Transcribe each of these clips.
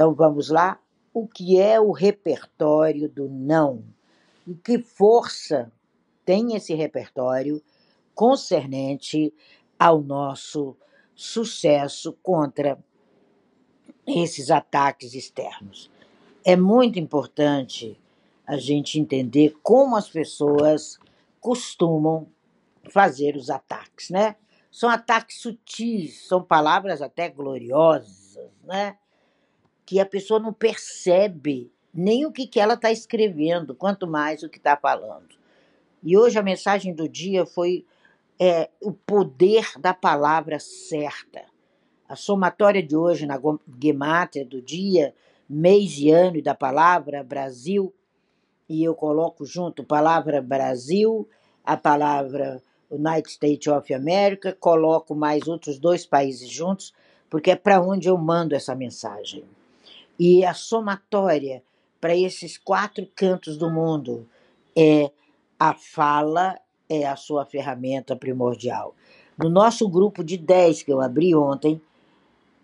Então vamos lá. O que é o repertório do não? E que força tem esse repertório concernente ao nosso sucesso contra esses ataques externos? É muito importante a gente entender como as pessoas costumam fazer os ataques, né? São ataques sutis, são palavras até gloriosas, né? Que a pessoa não percebe nem o que, que ela está escrevendo, quanto mais o que está falando. E hoje a mensagem do dia foi é, o poder da palavra certa. A somatória de hoje na Gematria do dia, mês e ano e da palavra Brasil, e eu coloco junto palavra Brasil, a palavra United States of America, coloco mais outros dois países juntos, porque é para onde eu mando essa mensagem. E a somatória para esses quatro cantos do mundo é a fala, é a sua ferramenta primordial. No nosso grupo de 10 que eu abri ontem,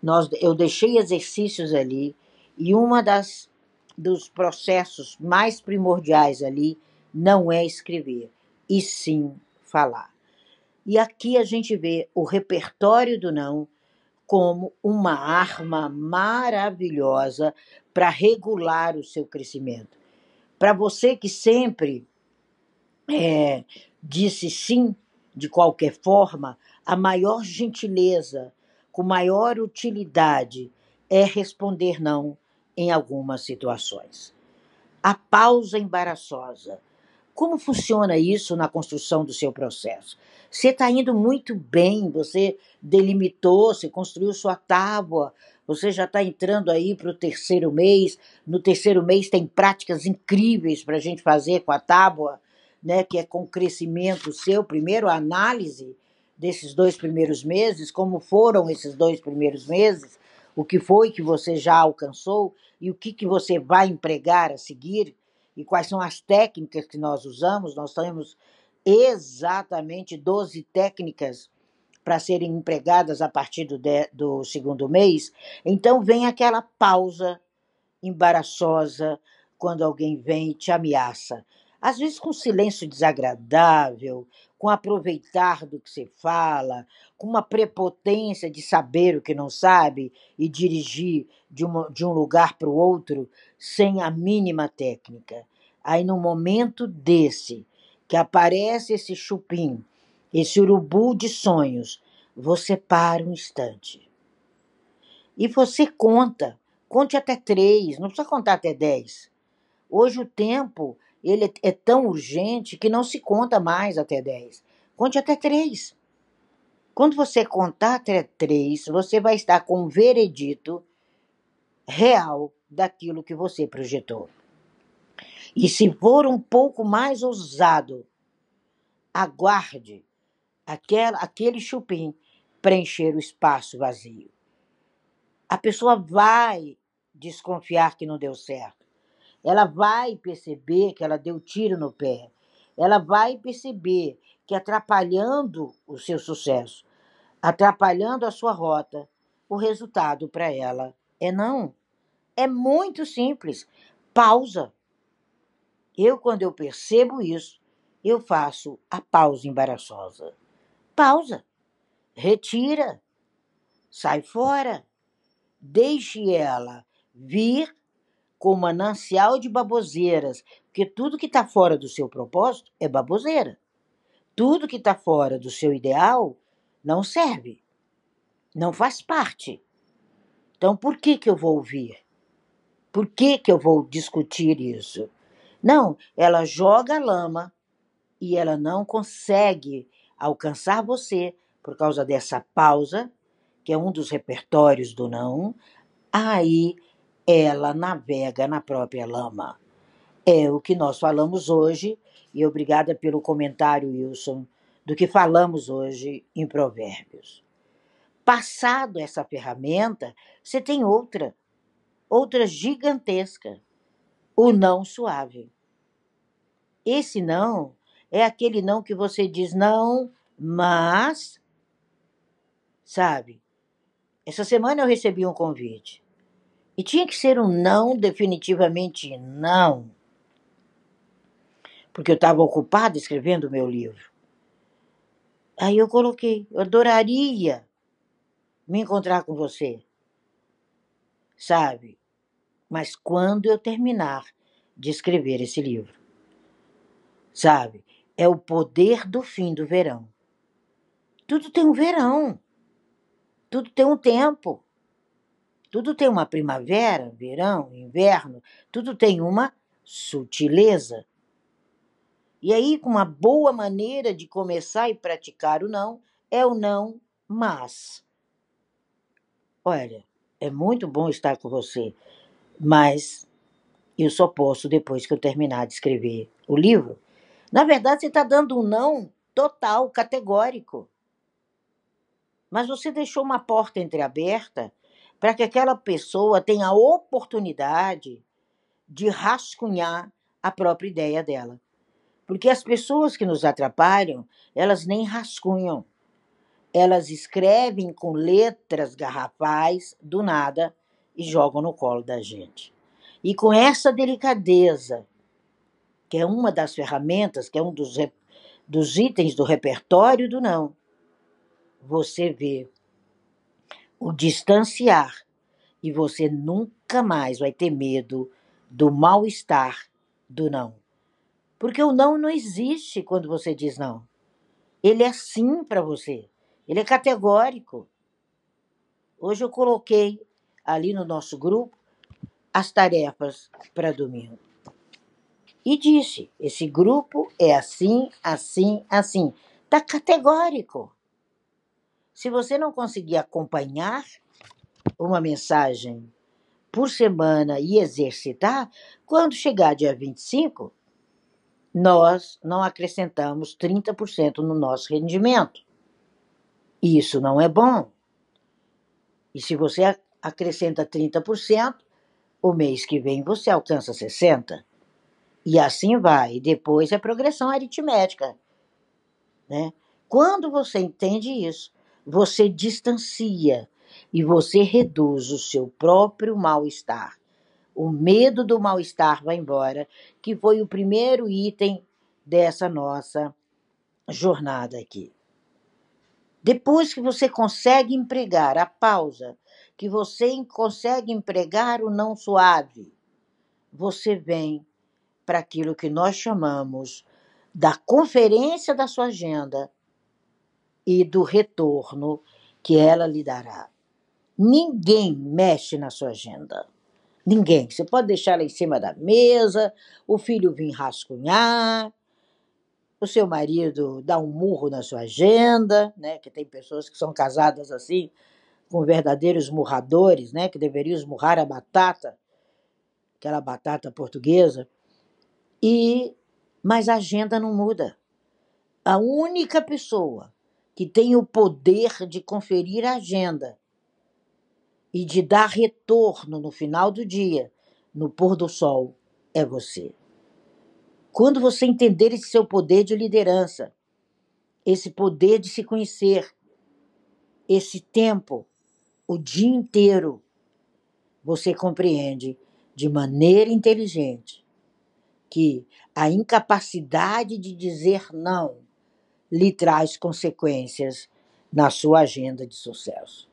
nós, eu deixei exercícios ali e uma das dos processos mais primordiais ali não é escrever, e sim falar. E aqui a gente vê o repertório do não como uma arma maravilhosa para regular o seu crescimento. Para você que sempre é, disse sim de qualquer forma, a maior gentileza, com maior utilidade, é responder não em algumas situações. A pausa embaraçosa como funciona isso na construção do seu processo? Você está indo muito bem, você delimitou, você construiu sua tábua, você já está entrando aí para o terceiro mês. No terceiro mês tem práticas incríveis para a gente fazer com a tábua, né? Que é com o crescimento seu. Primeiro, a análise desses dois primeiros meses, como foram esses dois primeiros meses, o que foi que você já alcançou e o que, que você vai empregar a seguir e quais são as técnicas que nós usamos. Nós temos exatamente 12 técnicas para serem empregadas a partir do, de, do segundo mês. Então vem aquela pausa embaraçosa quando alguém vem e te ameaça. Às vezes com silêncio desagradável, com aproveitar do que você fala, com uma prepotência de saber o que não sabe e dirigir de, uma, de um lugar para o outro sem a mínima técnica. Aí, no momento desse, que aparece esse chupim, esse urubu de sonhos, você para um instante. E você conta, conte até três, não precisa contar até dez. Hoje o tempo ele é tão urgente que não se conta mais até 10. Conte até 3. Quando você contar até 3, você vai estar com um veredito real daquilo que você projetou. E se for um pouco mais ousado, aguarde aquele chupim preencher o espaço vazio. A pessoa vai desconfiar que não deu certo ela vai perceber que ela deu tiro no pé. Ela vai perceber que atrapalhando o seu sucesso, atrapalhando a sua rota, o resultado para ela é não. É muito simples. Pausa. Eu, quando eu percebo isso, eu faço a pausa embaraçosa. Pausa. Retira. Sai fora. Deixe ela vir com manancial de baboseiras, porque tudo que está fora do seu propósito é baboseira. Tudo que está fora do seu ideal não serve, não faz parte. Então, por que, que eu vou ouvir? Por que, que eu vou discutir isso? Não, ela joga a lama e ela não consegue alcançar você por causa dessa pausa, que é um dos repertórios do não. Aí ela navega na própria lama. É o que nós falamos hoje, e obrigada pelo comentário, Wilson, do que falamos hoje em Provérbios. Passado essa ferramenta, você tem outra, outra gigantesca, o não suave. Esse não é aquele não que você diz não, mas. Sabe? Essa semana eu recebi um convite E tinha que ser um não, definitivamente não. Porque eu estava ocupada escrevendo o meu livro. Aí eu coloquei, eu adoraria me encontrar com você. Sabe? Mas quando eu terminar de escrever esse livro. Sabe? É o poder do fim do verão. Tudo tem um verão. Tudo tem um tempo. Tudo tem uma primavera, verão, inverno, tudo tem uma sutileza. E aí, com uma boa maneira de começar e praticar o não, é o não, mas. Olha, é muito bom estar com você, mas eu só posso depois que eu terminar de escrever o livro. Na verdade, você está dando um não total, categórico. Mas você deixou uma porta entreaberta para que aquela pessoa tenha a oportunidade de rascunhar a própria ideia dela. Porque as pessoas que nos atrapalham, elas nem rascunham. Elas escrevem com letras garrafais do nada e jogam no colo da gente. E com essa delicadeza, que é uma das ferramentas, que é um dos, dos itens do repertório do não, você vê o distanciar e você nunca mais vai ter medo do mal-estar do não. Porque o não não existe quando você diz não. Ele é sim para você. Ele é categórico. Hoje eu coloquei ali no nosso grupo as tarefas para domingo. E disse: esse grupo é assim, assim, assim. Está categórico. Se você não conseguir acompanhar uma mensagem por semana e exercitar, quando chegar dia 25, nós não acrescentamos 30% no nosso rendimento. Isso não é bom. E se você acrescenta 30%, o mês que vem você alcança 60%. E assim vai. Depois é progressão aritmética. Né? Quando você entende isso, você distancia e você reduz o seu próprio mal-estar. O medo do mal-estar vai embora, que foi o primeiro item dessa nossa jornada aqui. Depois que você consegue empregar a pausa, que você consegue empregar o não suave, você vem para aquilo que nós chamamos da conferência da sua agenda, e do retorno que ela lhe dará. Ninguém mexe na sua agenda. Ninguém. Você pode deixar ela em cima da mesa, o filho vir rascunhar, o seu marido dar um murro na sua agenda, né? Que tem pessoas que são casadas assim, com verdadeiros murradores, né? Que deveriam esmurrar a batata, aquela batata portuguesa. E mas a agenda não muda. A única pessoa que tem o poder de conferir a agenda e de dar retorno no final do dia, no pôr do sol, é você. Quando você entender esse seu poder de liderança, esse poder de se conhecer, esse tempo, o dia inteiro, você compreende de maneira inteligente que a incapacidade de dizer não lhe traz consequências na sua agenda de sucesso.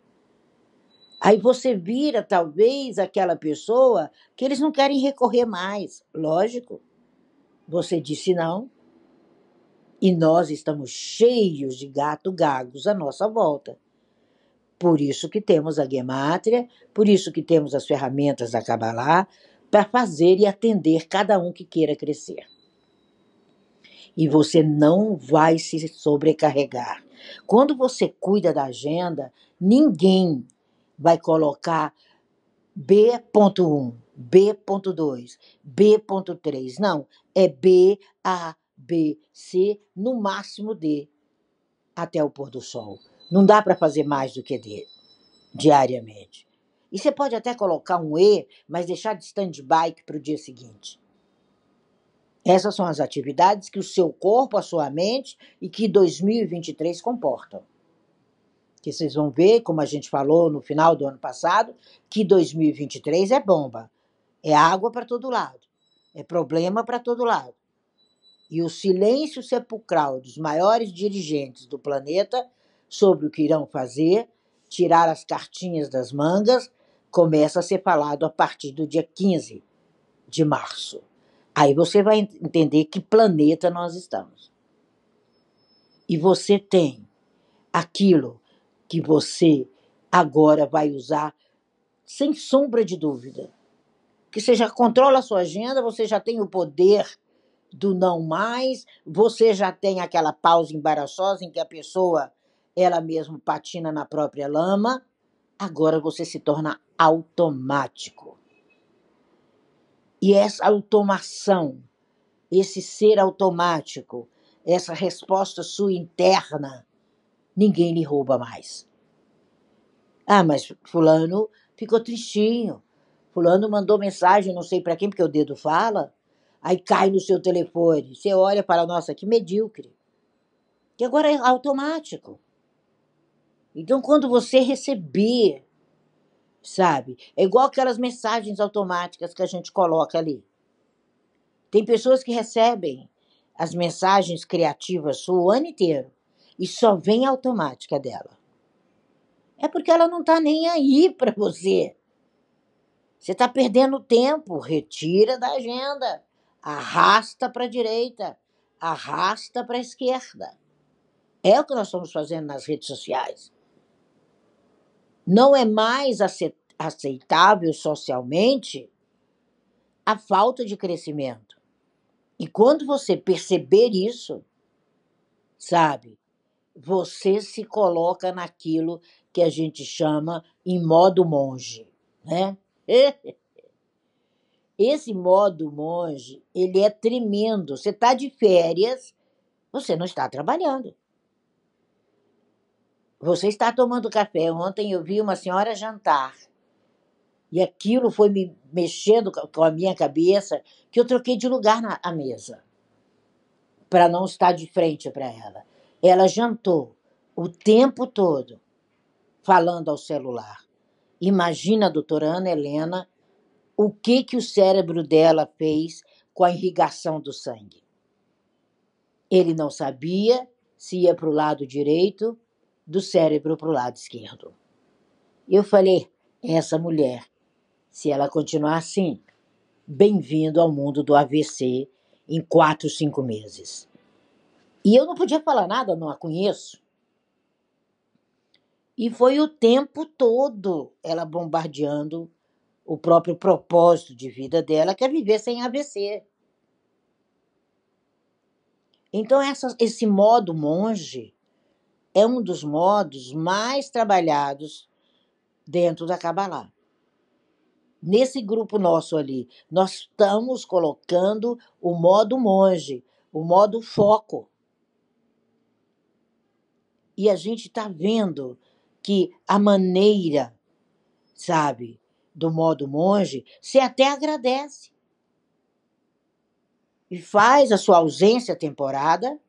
Aí você vira, talvez, aquela pessoa que eles não querem recorrer mais. Lógico, você disse não. E nós estamos cheios de gato gagos à nossa volta. Por isso que temos a Gemátria, por isso que temos as ferramentas da Kabbalah, para fazer e atender cada um que queira crescer e você não vai se sobrecarregar. Quando você cuida da agenda, ninguém vai colocar B.1, B.2, B.3. Não, é B, A, B, C, no máximo D, até o pôr do sol. Não dá para fazer mais do que D, diariamente. E você pode até colocar um E, mas deixar de stand-by para o dia seguinte. Essas são as atividades que o seu corpo, a sua mente e que 2023 comportam. Que vocês vão ver, como a gente falou no final do ano passado, que 2023 é bomba. É água para todo lado. É problema para todo lado. E o silêncio sepulcral dos maiores dirigentes do planeta sobre o que irão fazer, tirar as cartinhas das mangas, começa a ser falado a partir do dia 15 de março. Aí você vai entender que planeta nós estamos. E você tem aquilo que você agora vai usar sem sombra de dúvida. Que você já controla a sua agenda, você já tem o poder do não mais, você já tem aquela pausa embaraçosa em que a pessoa ela mesma patina na própria lama, agora você se torna automático. E essa automação, esse ser automático, essa resposta sua interna, ninguém lhe rouba mais. Ah, mas fulano ficou tristinho. Fulano mandou mensagem, não sei para quem, porque o dedo fala. Aí cai no seu telefone. Você olha para, nossa, que medíocre. Que agora é automático. Então, quando você receber sabe? É igual aquelas mensagens automáticas que a gente coloca ali. Tem pessoas que recebem as mensagens criativas o ano inteiro e só vem a automática dela. É porque ela não está nem aí para você. Você está perdendo tempo. Retira da agenda. Arrasta para a direita. Arrasta para a esquerda. É o que nós estamos fazendo nas redes sociais. Não é mais aceitável socialmente a falta de crescimento. E quando você perceber isso, sabe, você se coloca naquilo que a gente chama em modo monge, né? Esse modo monge, ele é tremendo. Você está de férias, você não está trabalhando. Você está tomando café. Ontem eu vi uma senhora jantar. E aquilo foi me mexendo com a minha cabeça que eu troquei de lugar na mesa para não estar de frente para ela. Ela jantou o tempo todo falando ao celular. Imagina doutora Ana Helena o que, que o cérebro dela fez com a irrigação do sangue. Ele não sabia se ia para o lado direito do cérebro para o lado esquerdo. Eu falei: essa mulher, se ela continuar assim, bem-vindo ao mundo do AVC em quatro, cinco meses. E eu não podia falar nada, não a conheço. E foi o tempo todo ela bombardeando o próprio propósito de vida dela, que é viver sem AVC. Então, essa, esse modo monge é um dos modos mais trabalhados dentro da Kabbalah. Nesse grupo nosso ali, nós estamos colocando o modo monge, o modo foco. E a gente está vendo que a maneira, sabe, do modo monge, você até agradece. E faz a sua ausência temporada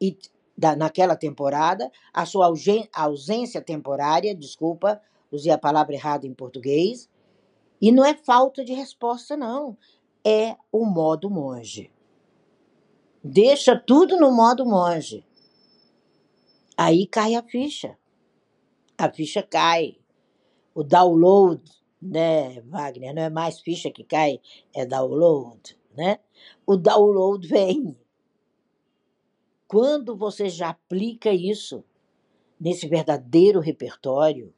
e da, naquela temporada, a sua ausência temporária, desculpa, usei a palavra errada em português, e não é falta de resposta, não. É o modo monge. Deixa tudo no modo monge. Aí cai a ficha. A ficha cai. O download, né, Wagner? Não é mais ficha que cai, é download, né? O download vem. Quando você já aplica isso nesse verdadeiro repertório,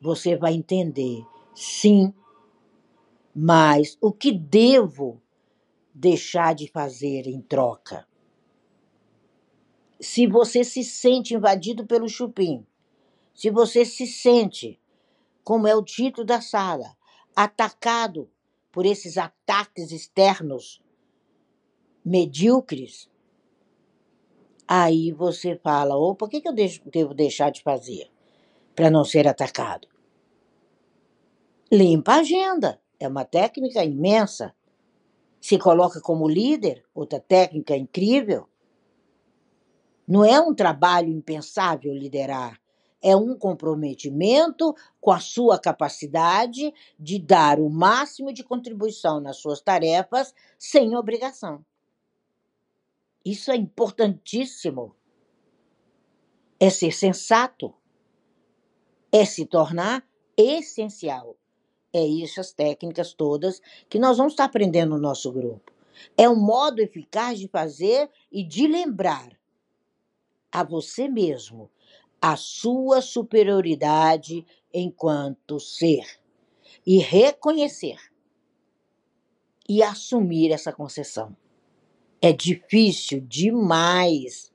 você vai entender, sim, mas o que devo deixar de fazer em troca? Se você se sente invadido pelo chupim, se você se sente, como é o título da sala, atacado por esses ataques externos medíocres, Aí você fala: opa, o que, que eu devo deixar de fazer para não ser atacado? Limpa a agenda. É uma técnica imensa. Se coloca como líder, outra técnica incrível. Não é um trabalho impensável liderar. é um comprometimento com a sua capacidade de dar o máximo de contribuição nas suas tarefas sem obrigação. Isso é importantíssimo. É ser sensato. É se tornar essencial. É isso, as técnicas todas que nós vamos estar aprendendo no nosso grupo. É um modo eficaz de fazer e de lembrar a você mesmo a sua superioridade enquanto ser e reconhecer e assumir essa concessão. É difícil demais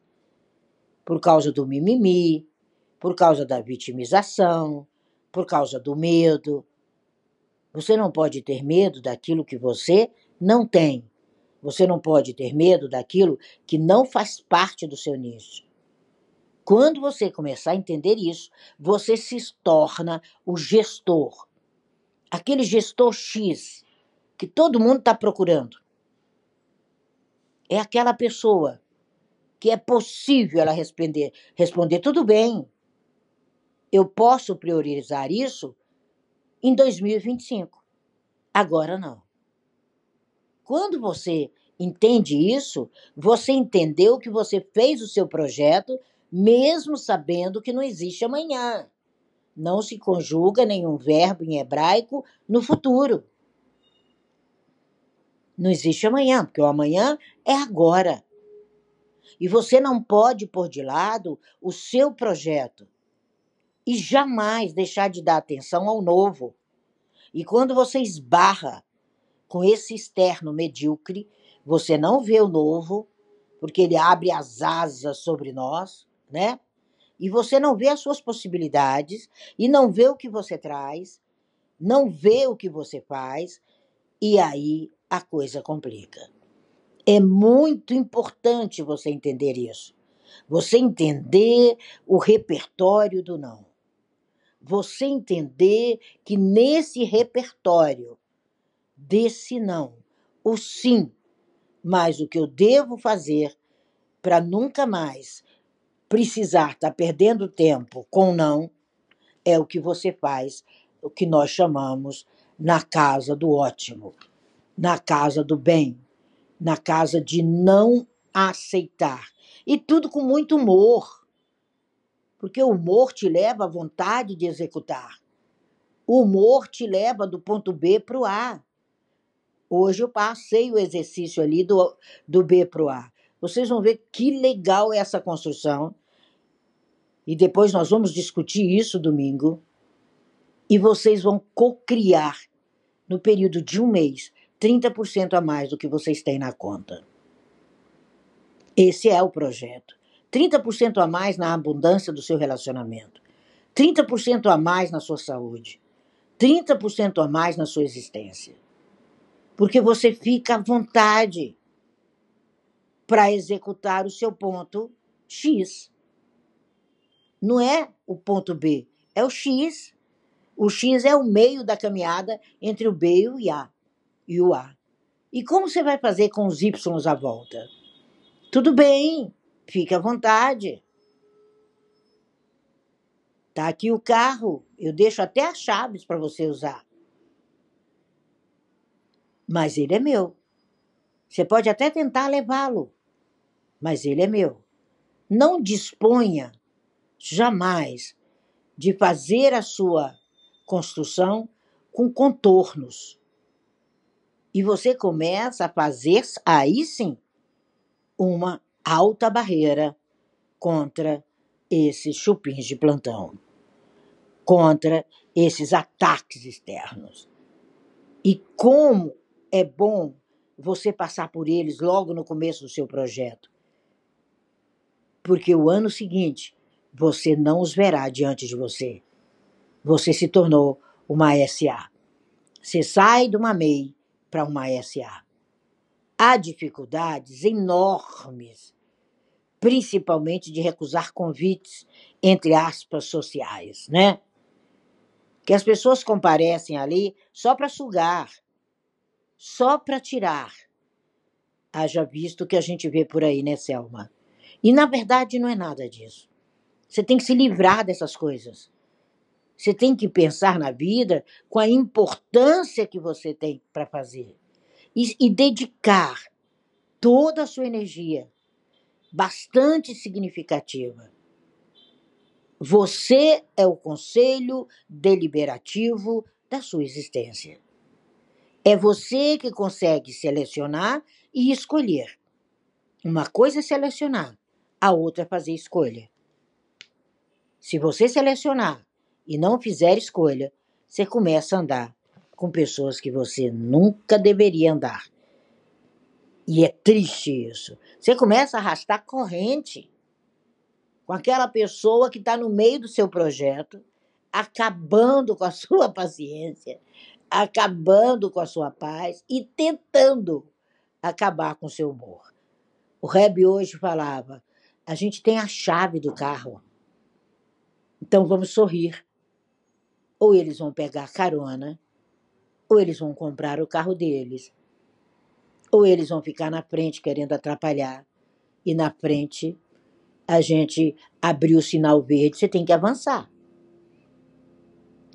por causa do mimimi, por causa da vitimização, por causa do medo. Você não pode ter medo daquilo que você não tem. Você não pode ter medo daquilo que não faz parte do seu nicho. Quando você começar a entender isso, você se torna o gestor. Aquele gestor X que todo mundo está procurando. É aquela pessoa que é possível ela responder, responder tudo bem. Eu posso priorizar isso em 2025. Agora não. Quando você entende isso, você entendeu que você fez o seu projeto mesmo sabendo que não existe amanhã. Não se conjuga nenhum verbo em hebraico no futuro. Não existe amanhã, porque o amanhã é agora. E você não pode pôr de lado o seu projeto e jamais deixar de dar atenção ao novo. E quando você esbarra com esse externo medíocre, você não vê o novo, porque ele abre as asas sobre nós, né? E você não vê as suas possibilidades e não vê o que você traz, não vê o que você faz, e aí a coisa complica. É muito importante você entender isso. Você entender o repertório do não. Você entender que nesse repertório desse não, o sim, mas o que eu devo fazer para nunca mais precisar estar tá perdendo tempo com não é o que você faz, o que nós chamamos na casa do ótimo, na casa do bem, na casa de não aceitar. E tudo com muito humor, porque o humor te leva à vontade de executar. O humor te leva do ponto B para o A. Hoje eu passei o exercício ali do, do B para o A. Vocês vão ver que legal é essa construção e depois nós vamos discutir isso domingo, e vocês vão cocriar no período de um mês 30% a mais do que vocês têm na conta. Esse é o projeto. 30% a mais na abundância do seu relacionamento. 30% a mais na sua saúde. 30% a mais na sua existência. Porque você fica à vontade para executar o seu ponto X não é o ponto B, é o X. O X é o meio da caminhada entre o B e o A. E o A. E como você vai fazer com os Y à volta? Tudo bem, fique à vontade. Tá aqui o carro, eu deixo até as chaves para você usar. Mas ele é meu. Você pode até tentar levá-lo, mas ele é meu. Não disponha jamais de fazer a sua construção com contornos. E você começa a fazer, aí sim, uma alta barreira contra esses chupins de plantão, contra esses ataques externos. E como é bom você passar por eles logo no começo do seu projeto. Porque o ano seguinte você não os verá diante de você. Você se tornou uma SA. Você sai de uma MEI para uma SA. Há dificuldades enormes, principalmente de recusar convites, entre aspas, sociais, né? Que as pessoas comparecem ali só para sugar, só para tirar. Haja visto que a gente vê por aí, né, Selma? E na verdade não é nada disso. Você tem que se livrar dessas coisas. Você tem que pensar na vida com a importância que você tem para fazer e, e dedicar toda a sua energia, bastante significativa. Você é o conselho deliberativo da sua existência. É você que consegue selecionar e escolher. Uma coisa é selecionar, a outra é fazer escolha. Se você selecionar e não fizer escolha, você começa a andar com pessoas que você nunca deveria andar. E é triste isso. Você começa a arrastar corrente com aquela pessoa que está no meio do seu projeto, acabando com a sua paciência, acabando com a sua paz e tentando acabar com o seu humor. O Reb hoje falava: a gente tem a chave do carro, então vamos sorrir. Ou eles vão pegar carona, ou eles vão comprar o carro deles, ou eles vão ficar na frente querendo atrapalhar, e na frente a gente abriu o sinal verde, você tem que avançar.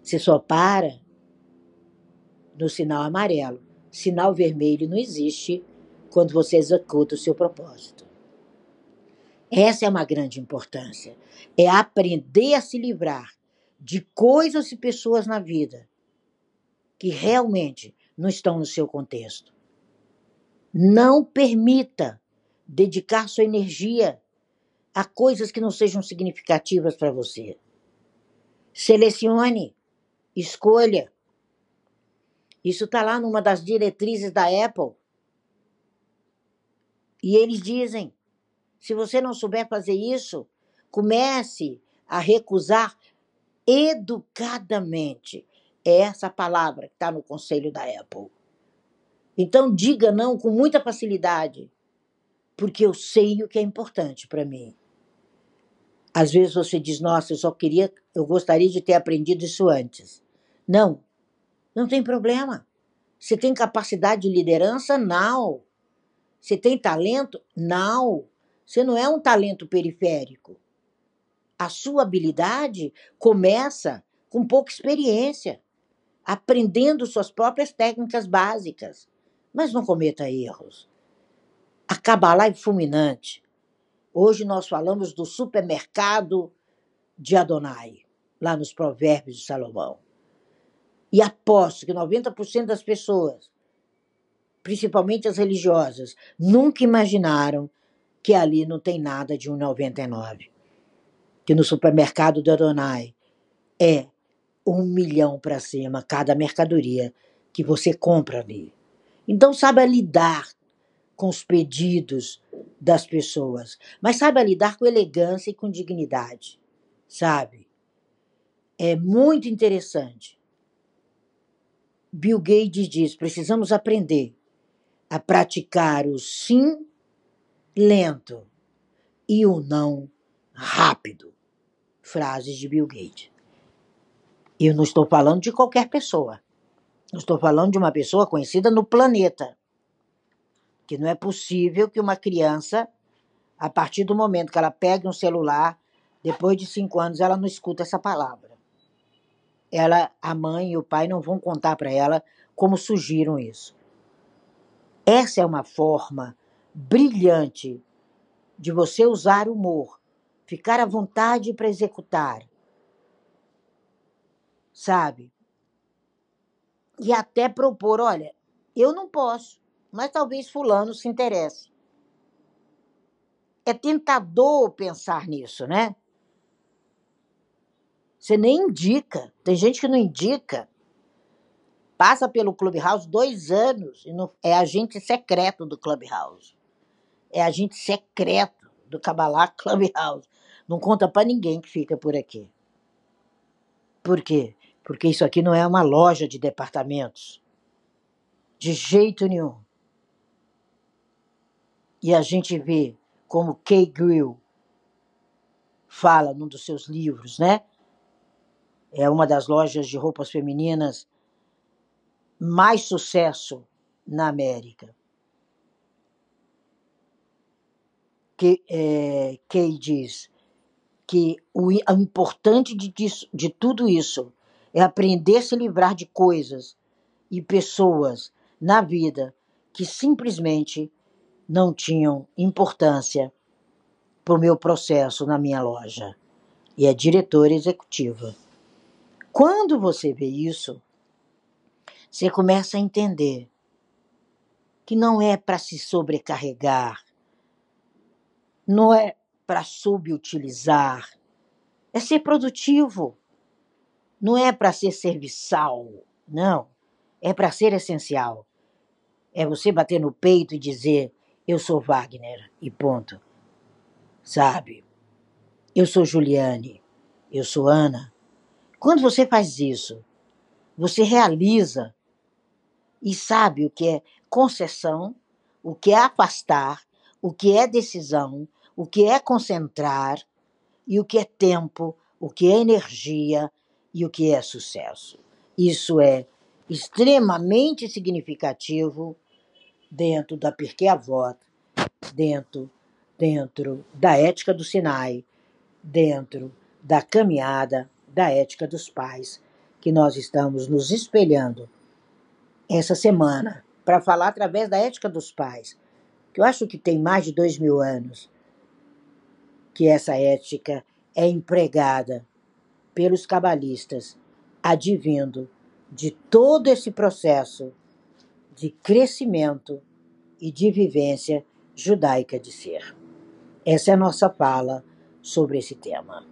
Você só para no sinal amarelo. Sinal vermelho não existe quando você executa o seu propósito. Essa é uma grande importância. É aprender a se livrar de coisas e pessoas na vida que realmente não estão no seu contexto. Não permita dedicar sua energia a coisas que não sejam significativas para você. Selecione, escolha. Isso está lá numa das diretrizes da Apple. E eles dizem: se você não souber fazer isso, comece a recusar educadamente. É essa palavra que está no conselho da Apple. Então, diga não com muita facilidade, porque eu sei o que é importante para mim. Às vezes você diz, nossa, eu só queria, eu gostaria de ter aprendido isso antes. Não, não tem problema. Você tem capacidade de liderança? Não. Você tem talento? Não. Você não é um talento periférico. A sua habilidade começa com pouca experiência, aprendendo suas próprias técnicas básicas. Mas não cometa erros. A lá é fulminante Hoje nós falamos do supermercado de Adonai, lá nos Provérbios de Salomão. E aposto que 90% das pessoas, principalmente as religiosas, nunca imaginaram que ali não tem nada de 1,99. Que no supermercado de Adonai é um milhão para cima cada mercadoria que você compra ali. Então, saiba lidar com os pedidos das pessoas, mas saiba lidar com elegância e com dignidade, sabe? É muito interessante. Bill Gates diz: precisamos aprender a praticar o sim lento e o não rápido. Frases de Bill Gates. Eu não estou falando de qualquer pessoa. Eu estou falando de uma pessoa conhecida no planeta que não é possível que uma criança, a partir do momento que ela pegue um celular, depois de cinco anos, ela não escuta essa palavra. Ela, a mãe e o pai não vão contar para ela como surgiram isso. Essa é uma forma brilhante de você usar humor, ficar à vontade para executar. Sabe? E até propor, olha, eu não posso mas talvez Fulano se interesse. É tentador pensar nisso, né? Você nem indica. Tem gente que não indica. Passa pelo Clubhouse dois anos e não, é agente secreto do Clubhouse. É agente secreto do Kabbalah Clubhouse. Não conta para ninguém que fica por aqui. Por quê? Porque isso aqui não é uma loja de departamentos. De jeito nenhum. E a gente vê como Kay Grill fala num dos seus livros, né? É uma das lojas de roupas femininas mais sucesso na América. Que, é, Kay diz: que o importante de, de tudo isso é aprender a se livrar de coisas e pessoas na vida que simplesmente não tinham importância para o meu processo na minha loja. E é diretora executiva. Quando você vê isso, você começa a entender que não é para se sobrecarregar, não é para subutilizar, é ser produtivo. Não é para ser serviçal, não. É para ser essencial. É você bater no peito e dizer: Eu sou Wagner, e ponto. Sabe? Eu sou Juliane, eu sou Ana. Quando você faz isso, você realiza e sabe o que é concessão, o que é afastar, o que é decisão, o que é concentrar e o que é tempo, o que é energia e o que é sucesso. Isso é extremamente significativo dentro da Pirkei Avot, dentro, dentro da ética do Sinai, dentro da caminhada da ética dos pais, que nós estamos nos espelhando essa semana para falar através da ética dos pais, que eu acho que tem mais de dois mil anos que essa ética é empregada pelos cabalistas, advindo de todo esse processo de crescimento e de vivência judaica de ser. Essa é a nossa fala sobre esse tema.